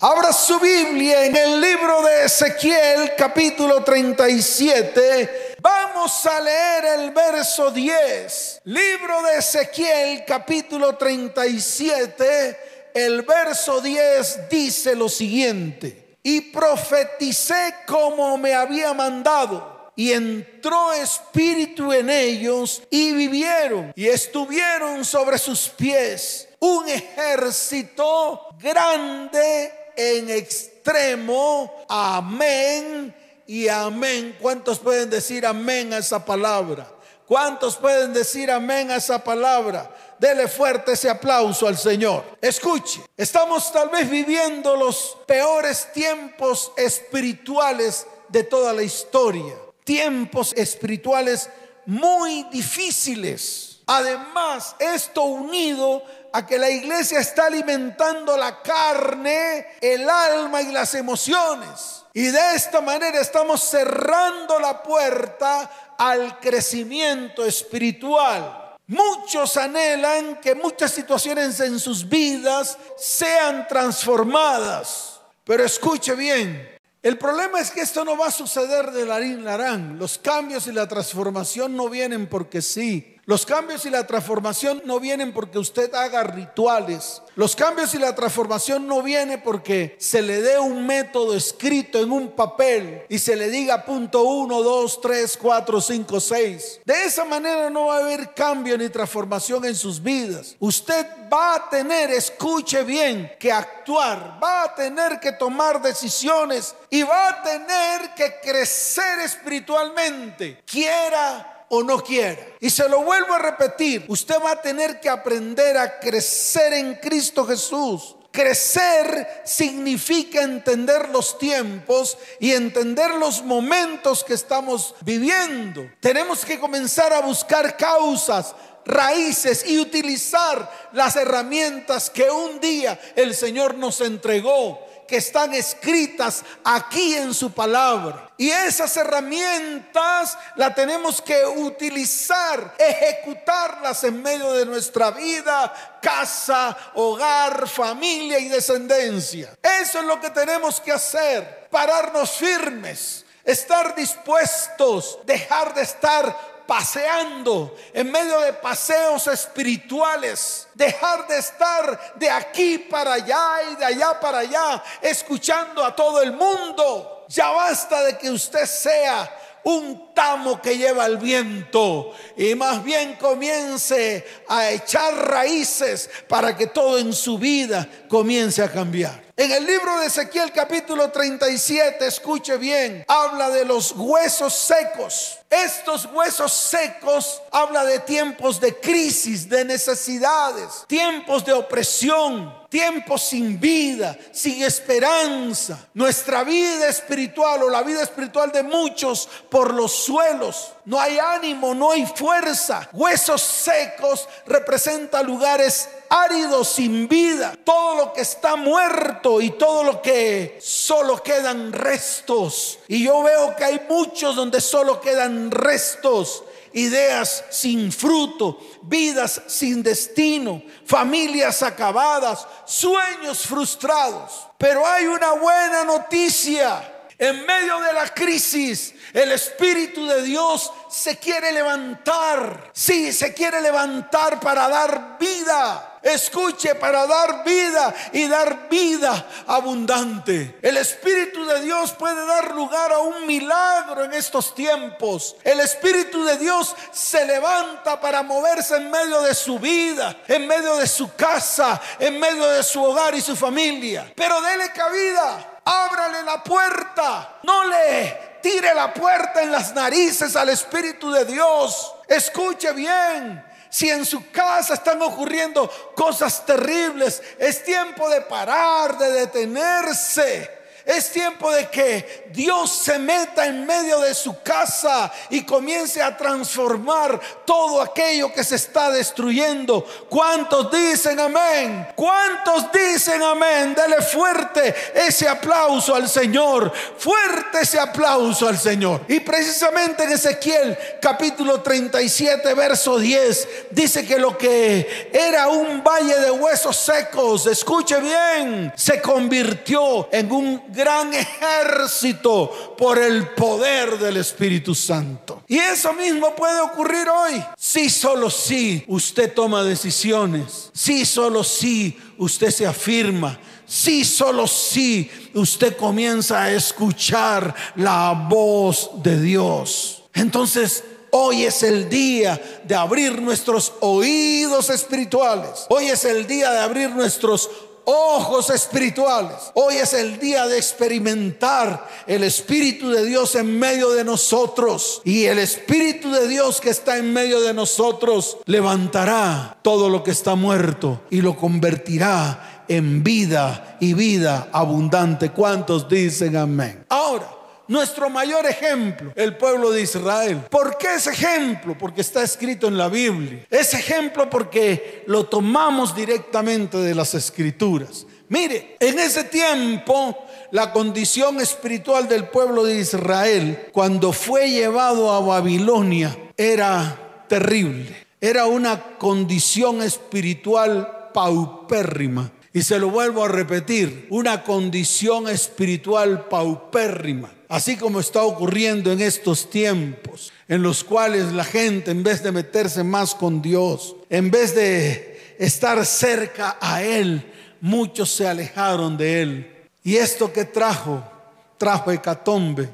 Abra su Biblia en el libro de Ezequiel capítulo 37. Vamos a leer el verso 10. Libro de Ezequiel capítulo 37. El verso 10 dice lo siguiente. Y profeticé como me había mandado. Y entró espíritu en ellos y vivieron y estuvieron sobre sus pies un ejército grande en extremo. Amén y amén. ¿Cuántos pueden decir amén a esa palabra? ¿Cuántos pueden decir amén a esa palabra? Dele fuerte ese aplauso al Señor. Escuche, estamos tal vez viviendo los peores tiempos espirituales de toda la historia. Tiempos espirituales muy difíciles. Además, esto unido a que la iglesia está alimentando la carne, el alma y las emociones. Y de esta manera estamos cerrando la puerta al crecimiento espiritual. Muchos anhelan que muchas situaciones en sus vidas sean transformadas. Pero escuche bien, el problema es que esto no va a suceder de larín larán. Los cambios y la transformación no vienen porque sí. Los cambios y la transformación no vienen porque usted haga rituales. Los cambios y la transformación no vienen porque se le dé un método escrito en un papel y se le diga punto 1, 2, 3, 4, 5, 6. De esa manera no va a haber cambio ni transformación en sus vidas. Usted va a tener, escuche bien, que actuar, va a tener que tomar decisiones y va a tener que crecer espiritualmente. Quiera o no quiera. Y se lo vuelvo a repetir, usted va a tener que aprender a crecer en Cristo Jesús. Crecer significa entender los tiempos y entender los momentos que estamos viviendo. Tenemos que comenzar a buscar causas, raíces y utilizar las herramientas que un día el Señor nos entregó que están escritas aquí en su palabra. Y esas herramientas las tenemos que utilizar, ejecutarlas en medio de nuestra vida, casa, hogar, familia y descendencia. Eso es lo que tenemos que hacer, pararnos firmes, estar dispuestos, dejar de estar paseando en medio de paseos espirituales, dejar de estar de aquí para allá y de allá para allá, escuchando a todo el mundo. Ya basta de que usted sea un tamo que lleva el viento y más bien comience a echar raíces para que todo en su vida comience a cambiar. En el libro de Ezequiel capítulo 37, escuche bien, habla de los huesos secos. Estos huesos secos habla de tiempos de crisis, de necesidades, tiempos de opresión, tiempos sin vida, sin esperanza. Nuestra vida espiritual o la vida espiritual de muchos por los suelos. No hay ánimo, no hay fuerza. Huesos secos representa lugares áridos sin vida. Todo lo que está muerto y todo lo que solo quedan restos. Y yo veo que hay muchos donde solo quedan restos ideas sin fruto, vidas sin destino, familias acabadas, sueños frustrados. Pero hay una buena noticia. En medio de la crisis, el Espíritu de Dios se quiere levantar. Sí, se quiere levantar para dar vida. Escuche, para dar vida y dar vida abundante. El Espíritu de Dios puede dar lugar a un milagro en estos tiempos. El Espíritu de Dios se levanta para moverse en medio de su vida, en medio de su casa, en medio de su hogar y su familia. Pero dele cabida, ábrale la puerta, no le tire la puerta en las narices al Espíritu de Dios. Escuche bien, si en su casa están ocurriendo cosas terribles, es tiempo de parar, de detenerse. Es tiempo de que Dios se meta en medio de su casa y comience a transformar todo aquello que se está destruyendo. ¿Cuántos dicen amén? ¿Cuántos dicen amén? Dele fuerte ese aplauso al Señor. Fuerte ese aplauso al Señor. Y precisamente en Ezequiel capítulo 37, verso 10, dice que lo que era un valle de huesos secos, escuche bien, se convirtió en un gran ejército por el poder del Espíritu Santo. Y eso mismo puede ocurrir hoy. Si solo si usted toma decisiones, si solo si usted se afirma, si solo si usted comienza a escuchar la voz de Dios. Entonces, Hoy es el día de abrir nuestros oídos espirituales. Hoy es el día de abrir nuestros ojos espirituales. Hoy es el día de experimentar el Espíritu de Dios en medio de nosotros. Y el Espíritu de Dios que está en medio de nosotros levantará todo lo que está muerto y lo convertirá en vida y vida abundante. ¿Cuántos dicen amén? Ahora, nuestro mayor ejemplo, el pueblo de Israel. ¿Por qué es ejemplo? Porque está escrito en la Biblia. Es ejemplo porque lo tomamos directamente de las escrituras. Mire, en ese tiempo la condición espiritual del pueblo de Israel, cuando fue llevado a Babilonia, era terrible. Era una condición espiritual paupérrima. Y se lo vuelvo a repetir, una condición espiritual paupérrima así como está ocurriendo en estos tiempos, en los cuales la gente, en vez de meterse más con Dios, en vez de estar cerca a Él, muchos se alejaron de Él. Y esto que trajo, trajo hecatombe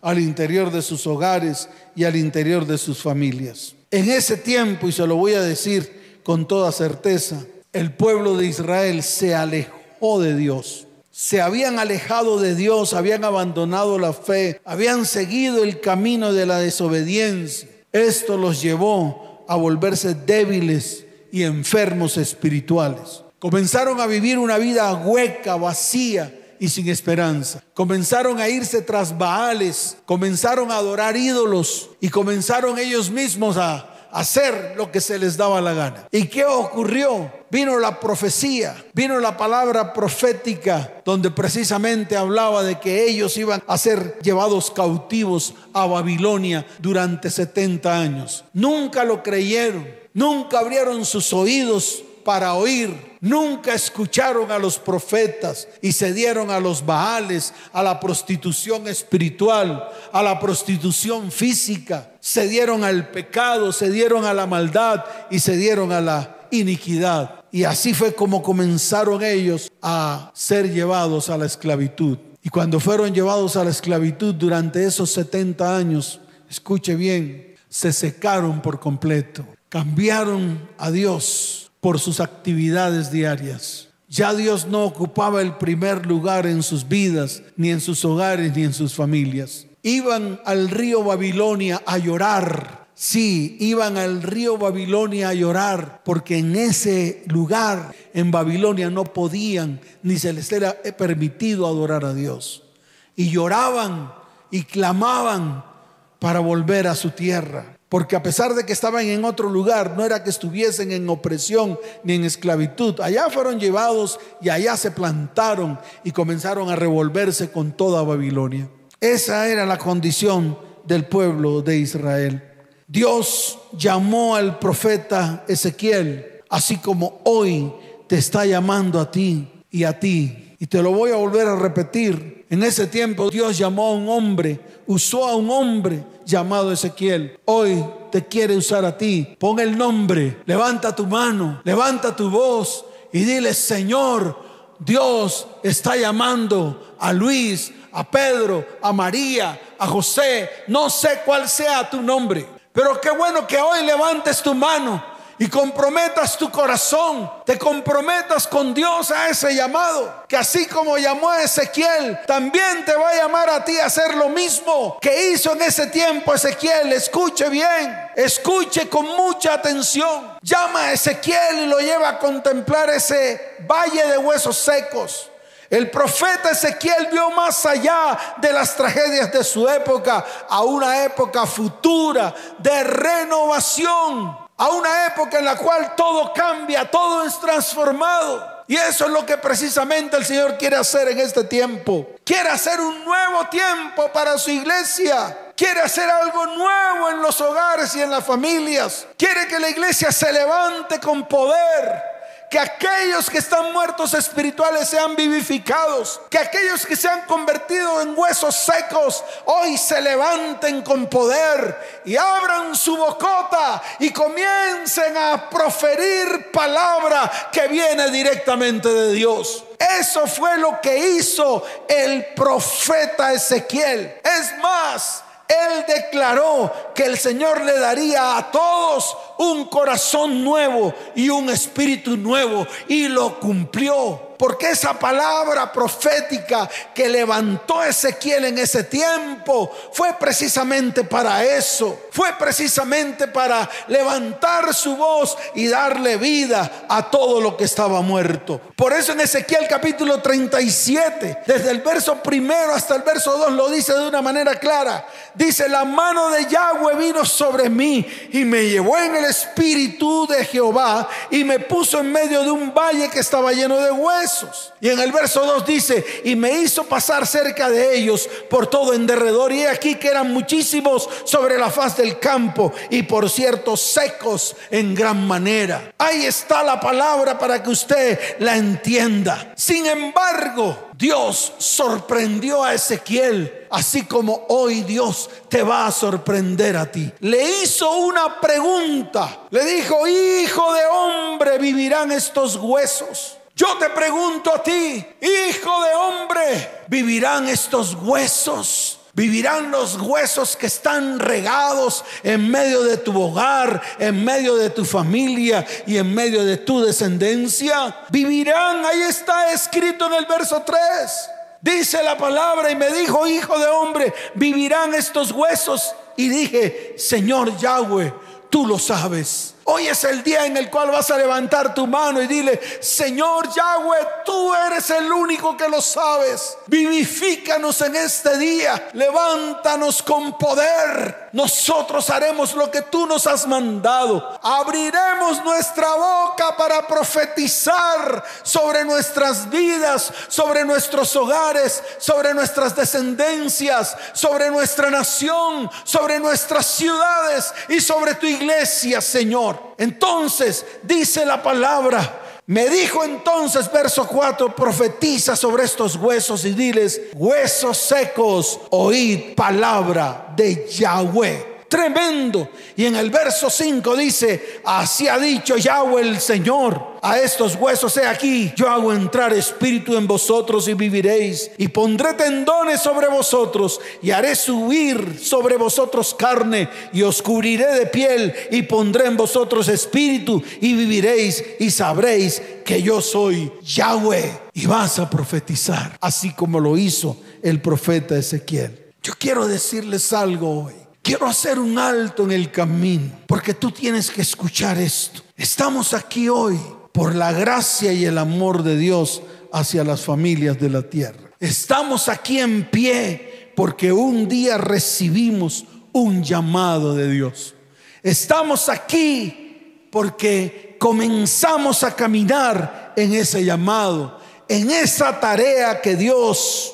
al interior de sus hogares y al interior de sus familias. En ese tiempo, y se lo voy a decir con toda certeza, el pueblo de Israel se alejó de Dios se habían alejado de Dios, habían abandonado la fe, habían seguido el camino de la desobediencia. Esto los llevó a volverse débiles y enfermos espirituales. Comenzaron a vivir una vida hueca, vacía y sin esperanza. Comenzaron a irse tras Baales, comenzaron a adorar ídolos y comenzaron ellos mismos a hacer lo que se les daba la gana. ¿Y qué ocurrió? Vino la profecía, vino la palabra profética, donde precisamente hablaba de que ellos iban a ser llevados cautivos a Babilonia durante 70 años. Nunca lo creyeron, nunca abrieron sus oídos para oír. Nunca escucharon a los profetas y se dieron a los baales, a la prostitución espiritual, a la prostitución física. Se dieron al pecado, se dieron a la maldad y se dieron a la iniquidad. Y así fue como comenzaron ellos a ser llevados a la esclavitud. Y cuando fueron llevados a la esclavitud durante esos 70 años, escuche bien, se secaron por completo, cambiaron a Dios por sus actividades diarias. Ya Dios no ocupaba el primer lugar en sus vidas, ni en sus hogares, ni en sus familias. Iban al río Babilonia a llorar. Sí, iban al río Babilonia a llorar porque en ese lugar, en Babilonia, no podían ni se les era permitido adorar a Dios. Y lloraban y clamaban para volver a su tierra. Porque a pesar de que estaban en otro lugar, no era que estuviesen en opresión ni en esclavitud. Allá fueron llevados y allá se plantaron y comenzaron a revolverse con toda Babilonia. Esa era la condición del pueblo de Israel. Dios llamó al profeta Ezequiel, así como hoy te está llamando a ti y a ti. Y te lo voy a volver a repetir. En ese tiempo Dios llamó a un hombre, usó a un hombre llamado Ezequiel. Hoy te quiere usar a ti. Pon el nombre, levanta tu mano, levanta tu voz y dile, Señor, Dios está llamando a Luis, a Pedro, a María, a José. No sé cuál sea tu nombre, pero qué bueno que hoy levantes tu mano y comprometas tu corazón, te comprometas con Dios a ese llamado, que así como llamó a Ezequiel, también te va a llamar a ti a hacer lo mismo que hizo en ese tiempo Ezequiel. Escuche bien, escuche con mucha atención. Llama a Ezequiel y lo lleva a contemplar ese valle de huesos secos. El profeta Ezequiel vio más allá de las tragedias de su época a una época futura de renovación, a una época en la cual todo cambia, todo es transformado. Y eso es lo que precisamente el Señor quiere hacer en este tiempo. Quiere hacer un nuevo tiempo para su iglesia. Quiere hacer algo nuevo en los hogares y en las familias. Quiere que la iglesia se levante con poder que aquellos que están muertos espirituales sean vivificados, que aquellos que se han convertido en huesos secos hoy se levanten con poder y abran su bocota y comiencen a proferir palabra que viene directamente de Dios. Eso fue lo que hizo el profeta Ezequiel. Es más, él declaró que el Señor le daría a todos un corazón nuevo y un espíritu nuevo y lo cumplió. Porque esa palabra profética que levantó Ezequiel en ese tiempo fue precisamente para eso. Fue precisamente para levantar su voz y darle vida a todo lo que estaba muerto. Por eso en Ezequiel capítulo 37, desde el verso primero hasta el verso 2 lo dice de una manera clara. Dice, la mano de Yahweh vino sobre mí y me llevó en el espíritu de Jehová y me puso en medio de un valle que estaba lleno de huesos y en el verso 2 dice, y me hizo pasar cerca de ellos por todo en derredor. Y aquí que eran muchísimos sobre la faz del campo y por cierto secos en gran manera. Ahí está la palabra para que usted la entienda. Sin embargo, Dios sorprendió a Ezequiel, así como hoy Dios te va a sorprender a ti. Le hizo una pregunta. Le dijo, hijo de hombre, vivirán estos huesos. Yo te pregunto a ti, hijo de hombre, ¿vivirán estos huesos? Vivirán los huesos que están regados en medio de tu hogar, en medio de tu familia y en medio de tu descendencia. Vivirán, ahí está escrito en el verso 3. Dice la palabra y me dijo, hijo de hombre, vivirán estos huesos. Y dije, Señor Yahweh, tú lo sabes. Hoy es el día en el cual vas a levantar tu mano y dile, Señor Yahweh, tú eres el único que lo sabes. Vivifícanos en este día. Levántanos con poder. Nosotros haremos lo que tú nos has mandado. Abriremos nuestra boca para profetizar sobre nuestras vidas, sobre nuestros hogares, sobre nuestras descendencias, sobre nuestra nación, sobre nuestras ciudades y sobre tu iglesia, Señor. Entonces dice la palabra, me dijo entonces, verso 4, profetiza sobre estos huesos y diles, huesos secos, oíd palabra de Yahweh tremendo. Y en el verso 5 dice, así ha dicho Yahweh el Señor a estos huesos, he aquí, yo hago entrar espíritu en vosotros y viviréis, y pondré tendones sobre vosotros, y haré subir sobre vosotros carne, y os cubriré de piel, y pondré en vosotros espíritu, y viviréis, y sabréis que yo soy Yahweh. Y vas a profetizar, así como lo hizo el profeta Ezequiel. Yo quiero decirles algo hoy. Quiero hacer un alto en el camino, porque tú tienes que escuchar esto. Estamos aquí hoy por la gracia y el amor de Dios hacia las familias de la tierra. Estamos aquí en pie porque un día recibimos un llamado de Dios. Estamos aquí porque comenzamos a caminar en ese llamado, en esa tarea que Dios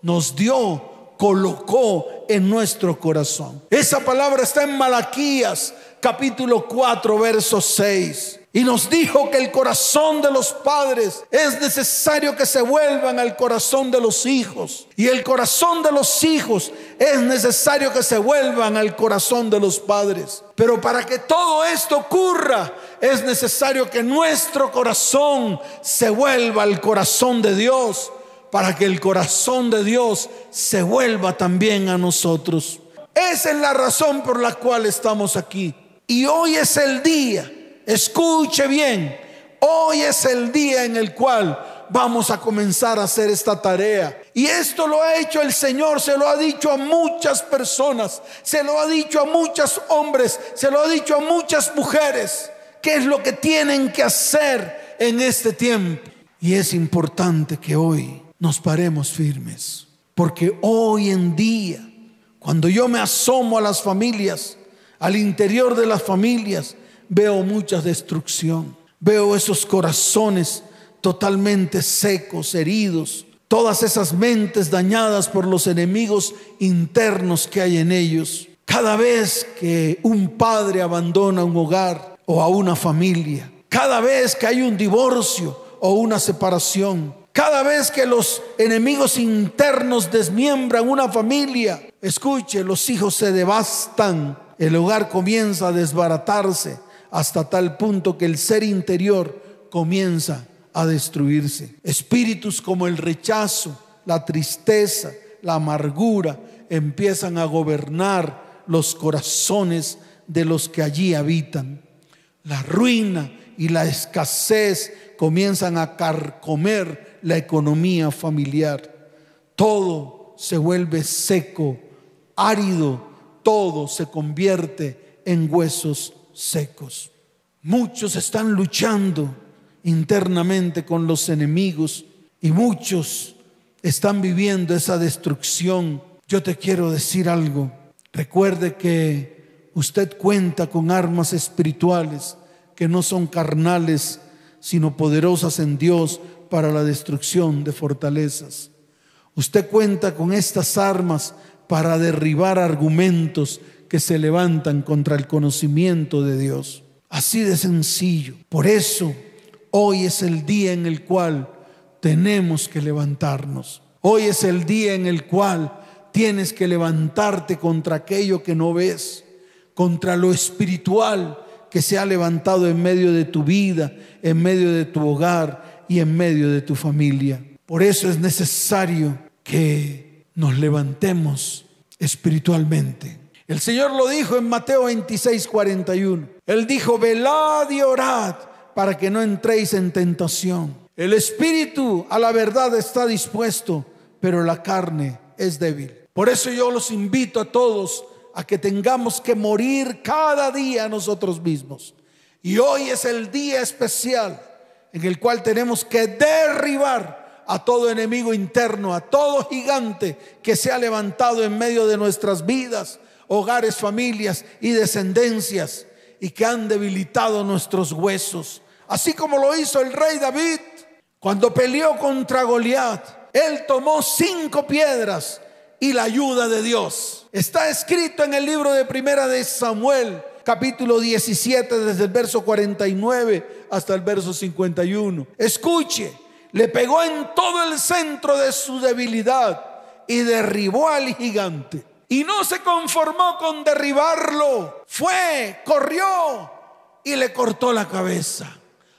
nos dio colocó en nuestro corazón. Esa palabra está en Malaquías capítulo 4 verso 6. Y nos dijo que el corazón de los padres es necesario que se vuelvan al corazón de los hijos. Y el corazón de los hijos es necesario que se vuelvan al corazón de los padres. Pero para que todo esto ocurra, es necesario que nuestro corazón se vuelva al corazón de Dios para que el corazón de Dios se vuelva también a nosotros. Esa es la razón por la cual estamos aquí. Y hoy es el día, escuche bien, hoy es el día en el cual vamos a comenzar a hacer esta tarea. Y esto lo ha hecho el Señor, se lo ha dicho a muchas personas, se lo ha dicho a muchos hombres, se lo ha dicho a muchas mujeres, qué es lo que tienen que hacer en este tiempo. Y es importante que hoy nos paremos firmes. Porque hoy en día, cuando yo me asomo a las familias, al interior de las familias, veo mucha destrucción. Veo esos corazones totalmente secos, heridos, todas esas mentes dañadas por los enemigos internos que hay en ellos. Cada vez que un padre abandona un hogar o a una familia, cada vez que hay un divorcio o una separación, cada vez que los enemigos internos desmiembran una familia, escuche, los hijos se devastan, el hogar comienza a desbaratarse hasta tal punto que el ser interior comienza a destruirse. Espíritus como el rechazo, la tristeza, la amargura empiezan a gobernar los corazones de los que allí habitan. La ruina y la escasez comienzan a carcomer la economía familiar. Todo se vuelve seco, árido, todo se convierte en huesos secos. Muchos están luchando internamente con los enemigos y muchos están viviendo esa destrucción. Yo te quiero decir algo. Recuerde que usted cuenta con armas espirituales que no son carnales, sino poderosas en Dios para la destrucción de fortalezas. Usted cuenta con estas armas para derribar argumentos que se levantan contra el conocimiento de Dios. Así de sencillo. Por eso Hoy es el día en el cual tenemos que levantarnos. Hoy es el día en el cual tienes que levantarte contra aquello que no ves, contra lo espiritual que se ha levantado en medio de tu vida, en medio de tu hogar y en medio de tu familia. Por eso es necesario que nos levantemos espiritualmente. El Señor lo dijo en Mateo 26, 41. Él dijo, velad y orad para que no entréis en tentación. El espíritu a la verdad está dispuesto, pero la carne es débil. Por eso yo los invito a todos a que tengamos que morir cada día nosotros mismos. Y hoy es el día especial en el cual tenemos que derribar a todo enemigo interno, a todo gigante que se ha levantado en medio de nuestras vidas, hogares, familias y descendencias y que han debilitado nuestros huesos. Así como lo hizo el rey David cuando peleó contra Goliat. Él tomó cinco piedras y la ayuda de Dios. Está escrito en el libro de Primera de Samuel, capítulo 17, desde el verso 49 hasta el verso 51. Escuche, le pegó en todo el centro de su debilidad y derribó al gigante. Y no se conformó con derribarlo. Fue, corrió y le cortó la cabeza.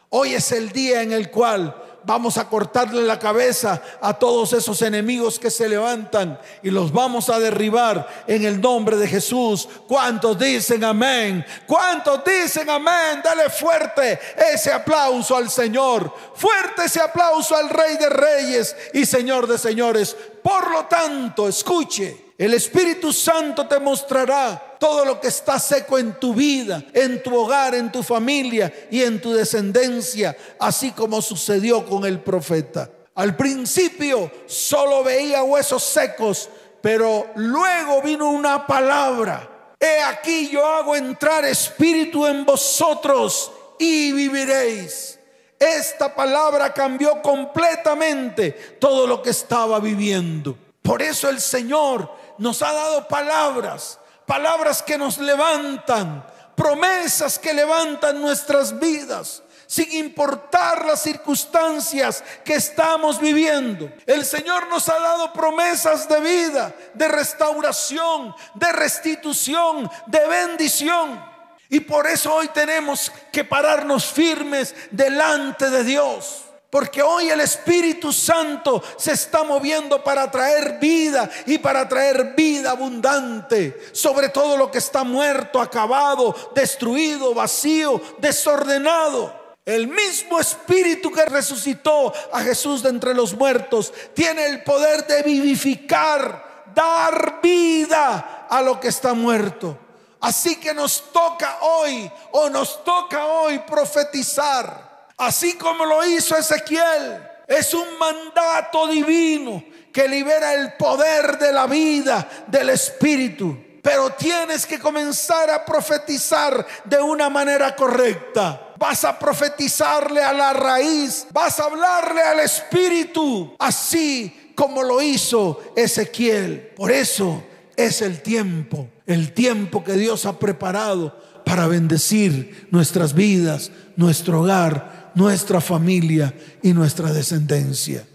Hoy es el día en el cual vamos a cortarle la cabeza a todos esos enemigos que se levantan y los vamos a derribar en el nombre de Jesús. ¿Cuántos dicen amén? ¿Cuántos dicen amén? Dale fuerte ese aplauso al Señor. Fuerte ese aplauso al Rey de Reyes y Señor de Señores. Por lo tanto, escuche. El Espíritu Santo te mostrará todo lo que está seco en tu vida, en tu hogar, en tu familia y en tu descendencia, así como sucedió con el profeta. Al principio solo veía huesos secos, pero luego vino una palabra. He aquí yo hago entrar espíritu en vosotros y viviréis. Esta palabra cambió completamente todo lo que estaba viviendo. Por eso el Señor nos ha dado palabras, palabras que nos levantan, promesas que levantan nuestras vidas sin importar las circunstancias que estamos viviendo. El Señor nos ha dado promesas de vida, de restauración, de restitución, de bendición. Y por eso hoy tenemos que pararnos firmes delante de Dios. Porque hoy el Espíritu Santo se está moviendo para traer vida y para traer vida abundante sobre todo lo que está muerto, acabado, destruido, vacío, desordenado. El mismo Espíritu que resucitó a Jesús de entre los muertos tiene el poder de vivificar, dar vida a lo que está muerto. Así que nos toca hoy o nos toca hoy profetizar Así como lo hizo Ezequiel, Es un mandato divino que libera el poder de la vida, del Espíritu. Pero tienes que comenzar a profetizar de una manera correcta. Vas a profetizarle a la raíz, vas a hablarle al Espíritu, así como lo hizo Ezequiel. Por eso es el tiempo, el tiempo que Dios ha preparado para bendecir nuestras vidas, nuestro hogar, nuestra familia y nuestra descendencia.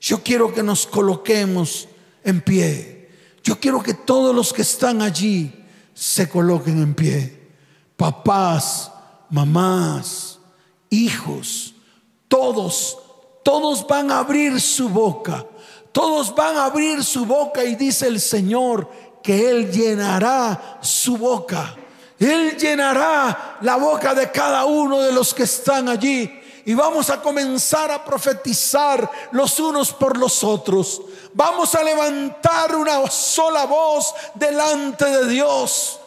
Yo quiero que nos coloquemos en pie. Yo quiero que todos los que están allí se coloquen en pie. Papás, mamás, hijos, todos, todos van a abrir su boca. Todos van a abrir su boca y dice el Señor que Él llenará su boca. Él llenará la boca de cada uno de los que están allí. Y vamos a comenzar a profetizar los unos por los otros. Vamos a levantar una sola voz delante de Dios.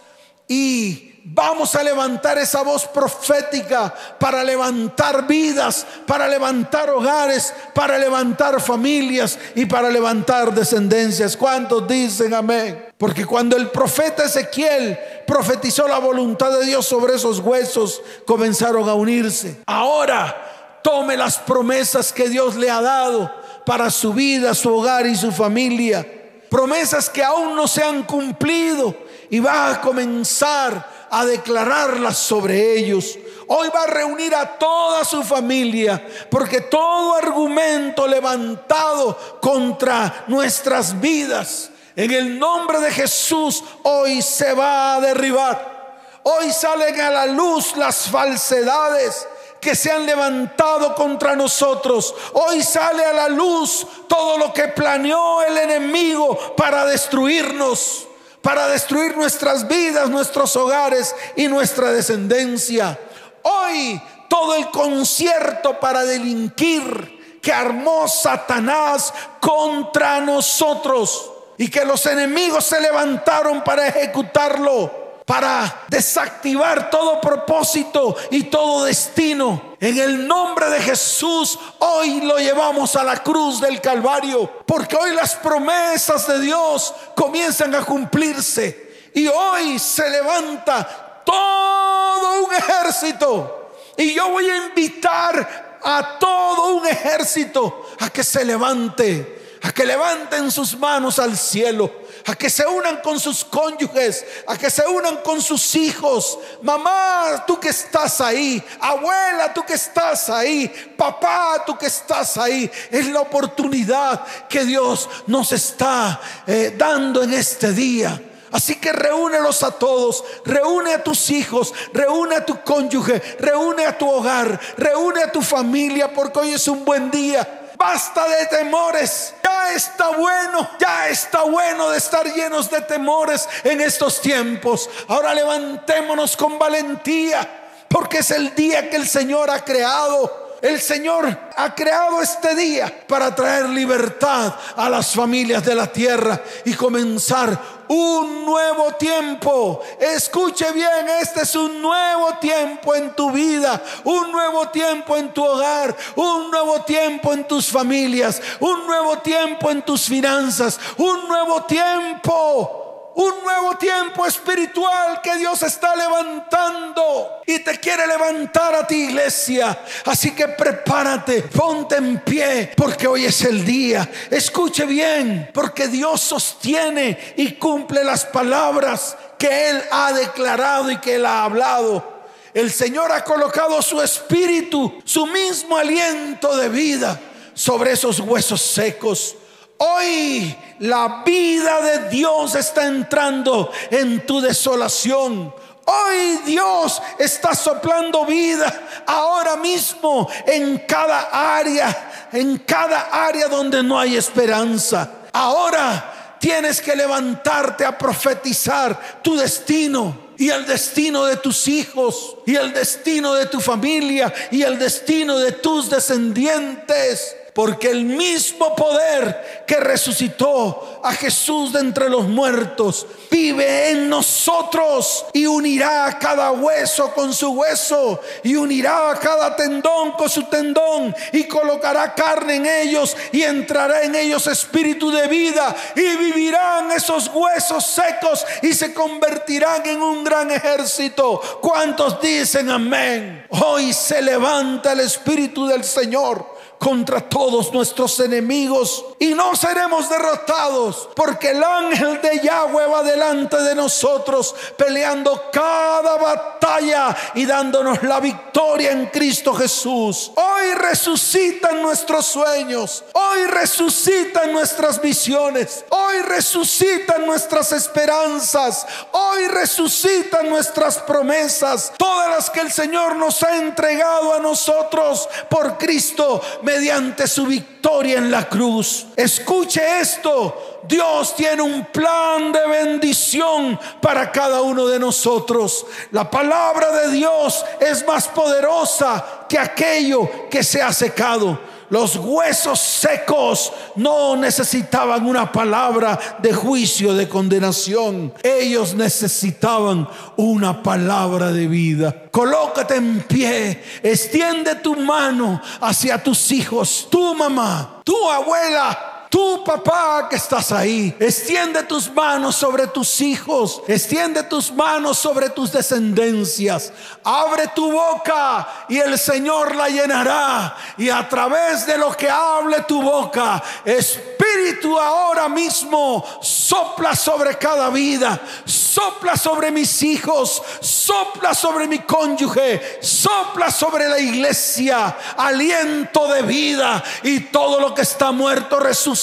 Y Vamos a levantar esa voz profética para levantar vidas, para levantar hogares, para levantar familias y para levantar descendencias. ¿Cuántos dicen amén? Porque cuando el profeta Ezequiel profetizó la voluntad de Dios sobre esos huesos, comenzaron a unirse. Ahora tome las promesas que Dios le ha dado para su vida, su hogar y su familia. Promesas que aún no se han cumplido y va a comenzar a declararlas sobre ellos. Hoy va a reunir a toda su familia, porque todo argumento levantado contra nuestras vidas, en el nombre de Jesús, hoy se va a derribar. Hoy salen a la luz las falsedades que se han levantado contra nosotros. Hoy sale a la luz todo lo que planeó el enemigo para destruirnos para destruir nuestras vidas, nuestros hogares y nuestra descendencia. Hoy todo el concierto para delinquir que armó Satanás contra nosotros y que los enemigos se levantaron para ejecutarlo para desactivar todo propósito y todo destino. En el nombre de Jesús, hoy lo llevamos a la cruz del Calvario, porque hoy las promesas de Dios comienzan a cumplirse y hoy se levanta todo un ejército. Y yo voy a invitar a todo un ejército a que se levante, a que levanten sus manos al cielo a que se unan con sus cónyuges, a que se unan con sus hijos. Mamá, tú que estás ahí, abuela, tú que estás ahí, papá, tú que estás ahí. Es la oportunidad que Dios nos está eh, dando en este día. Así que reúnelos a todos, reúne a tus hijos, reúne a tu cónyuge, reúne a tu hogar, reúne a tu familia, porque hoy es un buen día Basta de temores. Ya está bueno, ya está bueno de estar llenos de temores en estos tiempos. Ahora levantémonos con valentía, porque es el día que el Señor ha creado el Señor ha creado este día para traer libertad a las familias de la tierra y comenzar un nuevo tiempo. Escuche bien, este es un nuevo tiempo en tu vida, un nuevo tiempo en tu hogar, un nuevo tiempo en tus familias, un nuevo tiempo en tus finanzas, un nuevo tiempo un nuevo tiempo espiritual que Dios está levantando y te quiere levantar a ti iglesia. Así que prepárate, ponte en pie porque hoy es el día. Escuche bien, porque Dios sostiene y cumple las palabras que Él ha declarado y que Él ha hablado. El Señor ha colocado su espíritu, su mismo aliento de vida sobre esos huesos secos. Hoy la vida de Dios está entrando en tu desolación. Hoy Dios está soplando vida ahora mismo en cada área, en cada área donde no hay esperanza. Ahora tienes que levantarte a profetizar tu destino y el destino de tus hijos y el destino de tu familia y el destino de tus descendientes porque el mismo poder que resucitó a Jesús de entre los muertos vive en nosotros y unirá cada hueso con su hueso y unirá cada tendón con su tendón y colocará carne en ellos y entrará en ellos espíritu de vida y vivirán esos huesos secos y se convertirán en un gran ejército. ¿Cuántos dicen amén? Hoy se levanta el espíritu del Señor contra todos nuestros enemigos y no seremos derrotados porque el ángel de Yahweh va delante de nosotros peleando cada batalla y dándonos la victoria en Cristo Jesús. Hoy resucitan nuestros sueños, hoy resucitan nuestras visiones, hoy resucitan nuestras esperanzas, hoy resucitan nuestras promesas, todas las que el Señor nos ha entregado a nosotros por Cristo mediante su victoria en la cruz. Escuche esto. Dios tiene un plan de bendición para cada uno de nosotros. La palabra de Dios es más poderosa que aquello que se ha secado. Los huesos secos no necesitaban una palabra de juicio, de condenación. Ellos necesitaban una palabra de vida. Colócate en pie, extiende tu mano hacia tus hijos, tu mamá, tu abuela, Tú, papá, que estás ahí, extiende tus manos sobre tus hijos, extiende tus manos sobre tus descendencias. Abre tu boca y el Señor la llenará. Y a través de lo que hable tu boca, Espíritu ahora mismo sopla sobre cada vida, sopla sobre mis hijos, sopla sobre mi cónyuge, sopla sobre la iglesia, aliento de vida y todo lo que está muerto resucita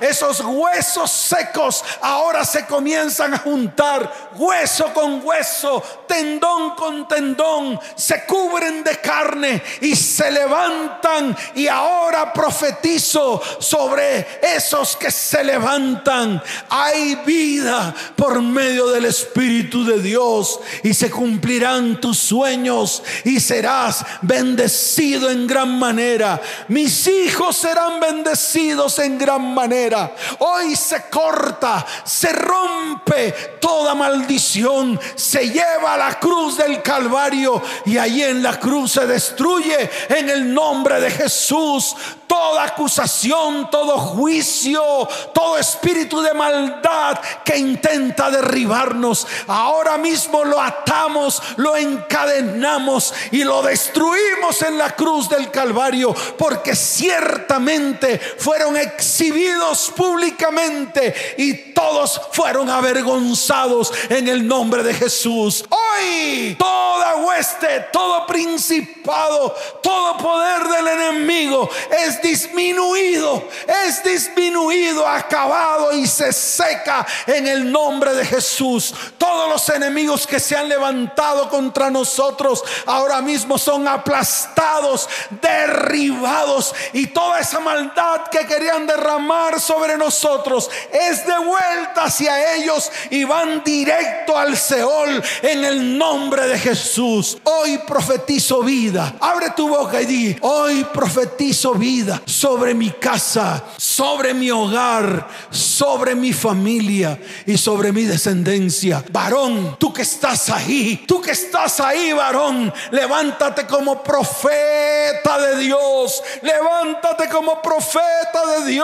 esos huesos secos ahora se comienzan a juntar, hueso con hueso, tendón con tendón, se cubren de carne y se levantan. Y ahora profetizo sobre esos que se levantan. Hay vida por medio del Espíritu de Dios y se cumplirán tus sueños y serás bendecido en gran manera. Mis hijos serán bendecidos en gran manera. Hoy se corta, se rompe toda maldición, se lleva a la cruz del Calvario y allí en la cruz se destruye en el nombre de Jesús toda acusación, todo juicio, todo espíritu de maldad que intenta derribarnos. Ahora mismo lo atamos, lo encadenamos y lo destruimos en la cruz del Calvario, porque ciertamente fueron exhibidos públicamente y todos fueron avergonzados en el nombre de Jesús. Hoy toda hueste, todo principado, todo poder del enemigo es disminuido, es disminuido, acabado y se seca en el nombre de Jesús. Todos los enemigos que se han levantado contra nosotros ahora mismo son aplastados, derribados y toda esa maldad que querían derramar sobre nosotros es devuelta hacia ellos y van directo al Seol en el nombre de Jesús. Hoy profetizo vida. Abre tu boca y di, hoy profetizo vida sobre mi casa, sobre mi hogar, sobre mi familia y sobre mi descendencia. Varón, tú que estás ahí, tú que estás ahí, varón, levántate como profeta de Dios, levántate como profeta de Dios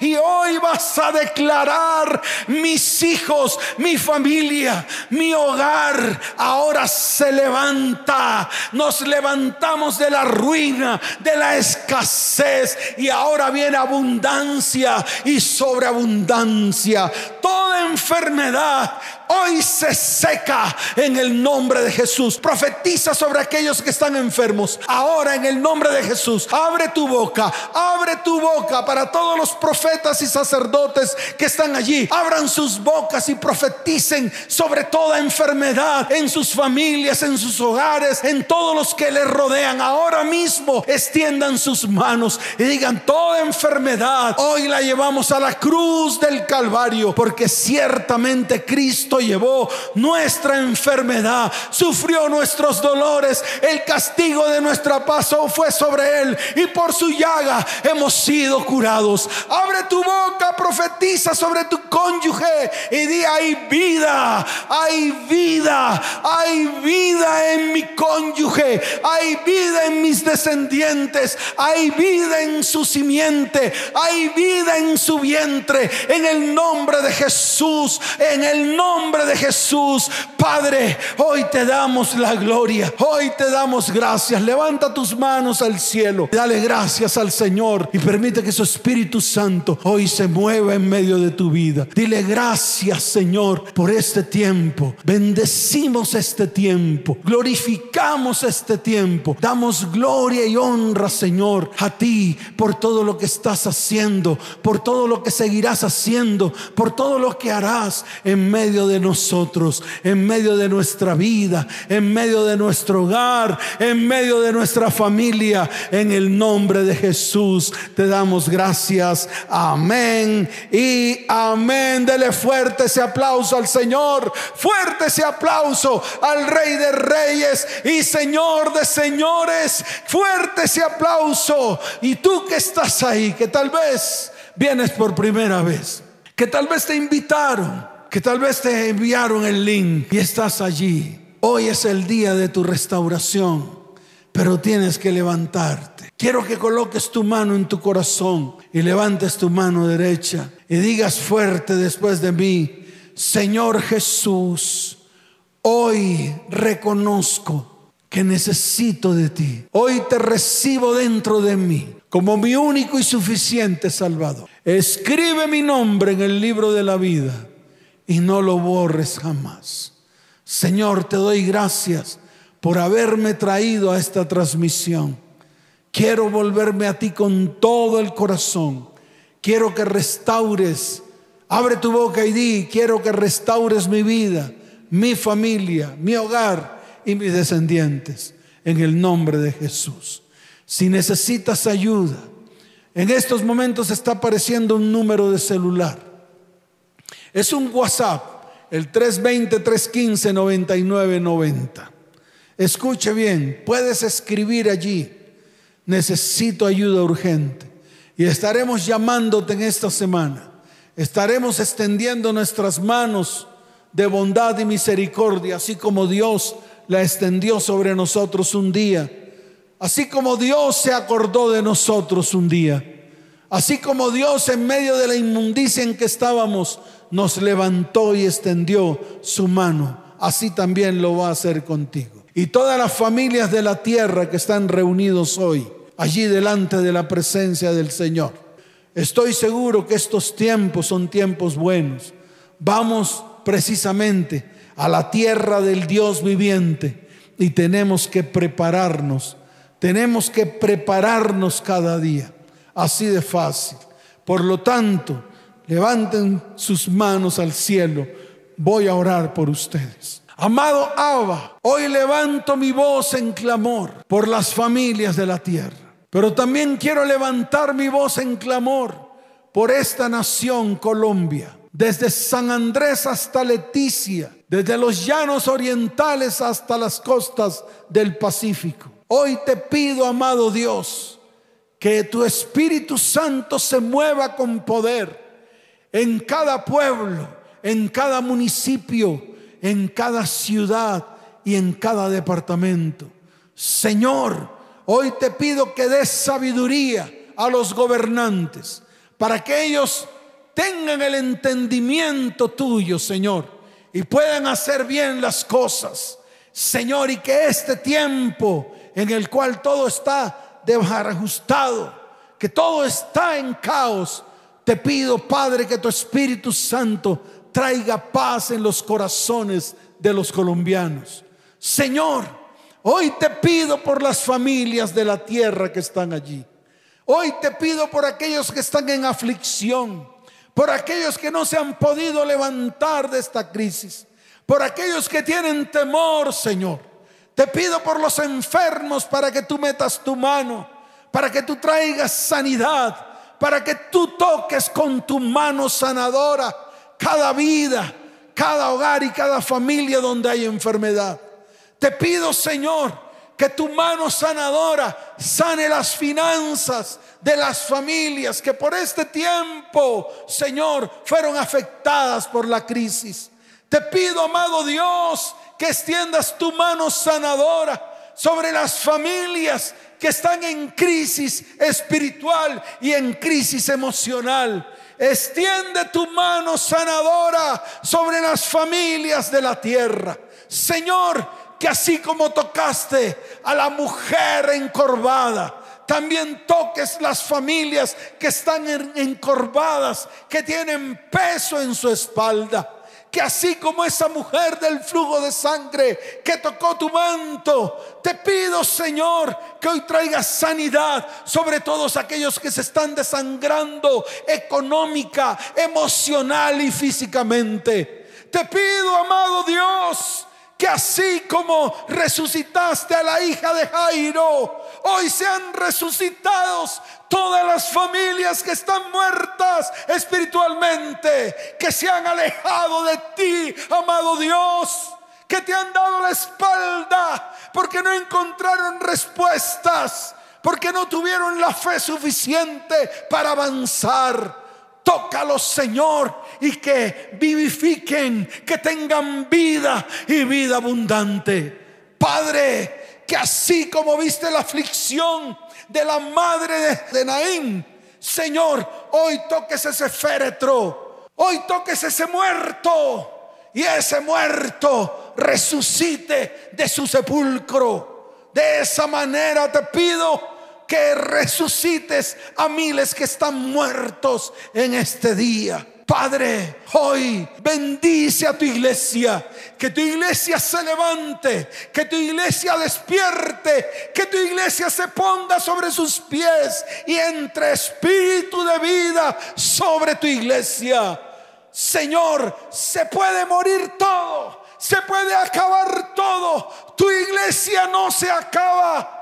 y hoy vas a declarar mis hijos, mi familia, mi hogar, ahora se levanta, nos levantamos de la ruina, de la escasez y ahora viene abundancia y sobreabundancia. Toda enfermedad hoy se seca en el nombre de Jesús. Profetiza sobre aquellos que están enfermos. Ahora en el nombre de Jesús, abre tu boca, abre tu boca para todos los profetas y sacerdotes que están allí. Abran sus bocas y profeticen sobre toda enfermedad en sus familias, en sus hogares, en todos los que les rodean. Ahora mismo extiendan sus manos y digan, toda enfermedad hoy la llevamos a la cruz del Calvario, porque ciertamente Cristo llevó nuestra enfermedad, sufrió nuestros dolores, el castigo de nuestra paz fue sobre él y por su llaga hemos sido curados. Abre tu boca, profetiza sobre tu cónyuge y di, hay vida, hay vida, hay vida en mi cónyuge, hay vida en mis descendientes, hay vida en su simiente, hay vida en su vientre, en el nombre de Jesús, en el nombre de Jesús. Padre, hoy te damos la gloria, hoy te damos gracias. Levanta tus manos al cielo, dale gracias al Señor y permite que su Espíritu Santo hoy se mueva en medio de tu vida. Dile gracias, Señor, por este tiempo. Bendecimos este tiempo, glorificamos este tiempo, damos gloria y honra, Señor, a ti por todo lo que estás haciendo, por todo lo que seguirás haciendo, por todo lo que harás en medio de nosotros, en medio de nuestra vida, en medio de nuestro hogar, en medio de nuestra familia. En el nombre de Jesús te damos gracias. Amén y amén. Dele fuerte ese aplauso al Señor. Fuerte ese aplauso al Rey de Reyes y Señor de Señores. Fuerte ese aplauso. Y tú que estás ahí, que tal vez vienes por primera vez, que tal vez te invitaron, que tal vez te enviaron el link y estás allí. Hoy es el día de tu restauración, pero tienes que levantarte. Quiero que coloques tu mano en tu corazón y levantes tu mano derecha y digas fuerte después de mí, Señor Jesús, hoy reconozco que necesito de ti. Hoy te recibo dentro de mí como mi único y suficiente Salvador. Escribe mi nombre en el libro de la vida y no lo borres jamás. Señor, te doy gracias por haberme traído a esta transmisión. Quiero volverme a ti con todo el corazón. Quiero que restaures. Abre tu boca y di, quiero que restaures mi vida, mi familia, mi hogar y mis descendientes. En el nombre de Jesús. Si necesitas ayuda, en estos momentos está apareciendo un número de celular. Es un WhatsApp, el 320-315-9990. Escuche bien, puedes escribir allí, necesito ayuda urgente. Y estaremos llamándote en esta semana. Estaremos extendiendo nuestras manos de bondad y misericordia, así como Dios la extendió sobre nosotros un día Así como Dios se acordó de nosotros un día, así como Dios en medio de la inmundicia en que estábamos nos levantó y extendió su mano, así también lo va a hacer contigo. Y todas las familias de la tierra que están reunidos hoy, allí delante de la presencia del Señor. Estoy seguro que estos tiempos son tiempos buenos. Vamos precisamente a la tierra del Dios viviente y tenemos que prepararnos tenemos que prepararnos cada día, así de fácil. Por lo tanto, levanten sus manos al cielo. Voy a orar por ustedes. Amado Abba, hoy levanto mi voz en clamor por las familias de la tierra. Pero también quiero levantar mi voz en clamor por esta nación Colombia. Desde San Andrés hasta Leticia, desde los llanos orientales hasta las costas del Pacífico. Hoy te pido, amado Dios, que tu Espíritu Santo se mueva con poder en cada pueblo, en cada municipio, en cada ciudad y en cada departamento. Señor, hoy te pido que des sabiduría a los gobernantes para que ellos tengan el entendimiento tuyo, Señor, y puedan hacer bien las cosas. Señor, y que este tiempo en el cual todo está desajustado, que todo está en caos, te pido, Padre, que tu Espíritu Santo traiga paz en los corazones de los colombianos. Señor, hoy te pido por las familias de la tierra que están allí. Hoy te pido por aquellos que están en aflicción, por aquellos que no se han podido levantar de esta crisis, por aquellos que tienen temor, Señor. Te pido por los enfermos para que tú metas tu mano, para que tú traigas sanidad, para que tú toques con tu mano sanadora cada vida, cada hogar y cada familia donde hay enfermedad. Te pido, Señor, que tu mano sanadora sane las finanzas de las familias que por este tiempo, Señor, fueron afectadas por la crisis. Te pido, amado Dios, que extiendas tu mano sanadora sobre las familias que están en crisis espiritual y en crisis emocional. Extiende tu mano sanadora sobre las familias de la tierra. Señor, que así como tocaste a la mujer encorvada, también toques las familias que están encorvadas, que tienen peso en su espalda que así como esa mujer del flujo de sangre que tocó tu manto, te pido Señor que hoy traigas sanidad sobre todos aquellos que se están desangrando económica, emocional y físicamente. Te pido, amado Dios, que así como resucitaste a la hija de Jairo, hoy sean resucitados todas las familias que están muertas espiritualmente, que se han alejado de ti, amado Dios, que te han dado la espalda porque no encontraron respuestas, porque no tuvieron la fe suficiente para avanzar. Tócalos, Señor, y que vivifiquen, que tengan vida y vida abundante. Padre, que así como viste la aflicción de la madre de, Naín, Señor, hoy toques ese féretro, hoy toques ese muerto y ese muerto resucite de su sepulcro. De esa manera te pido que resucites a miles que están muertos en este día. Padre, hoy bendice a tu iglesia, que tu iglesia se levante, que tu iglesia despierte, que tu iglesia se ponga sobre sus pies y entre espíritu de vida sobre tu iglesia. Señor, se puede morir todo, se puede acabar todo, tu iglesia no se acaba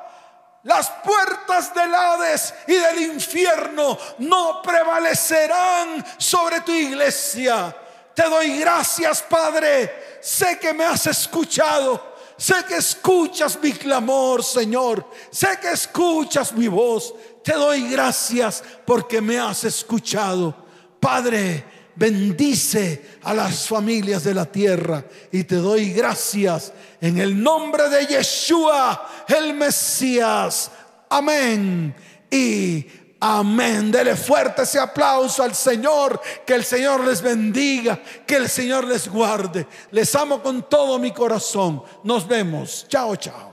las puertas del Hades y del infierno no prevalecerán sobre tu iglesia. Te doy gracias, Padre. Sé que me has escuchado. Sé que escuchas mi clamor, Señor. Sé que escuchas mi voz. Te doy gracias porque me has escuchado. Padre, bendice a las familias de la tierra y te doy gracias en el nombre de Yeshua, el Mesías. Amén. Y amén. Dele fuerte ese aplauso al Señor. Que el Señor les bendiga. Que el Señor les guarde. Les amo con todo mi corazón. Nos vemos. Chao, chao.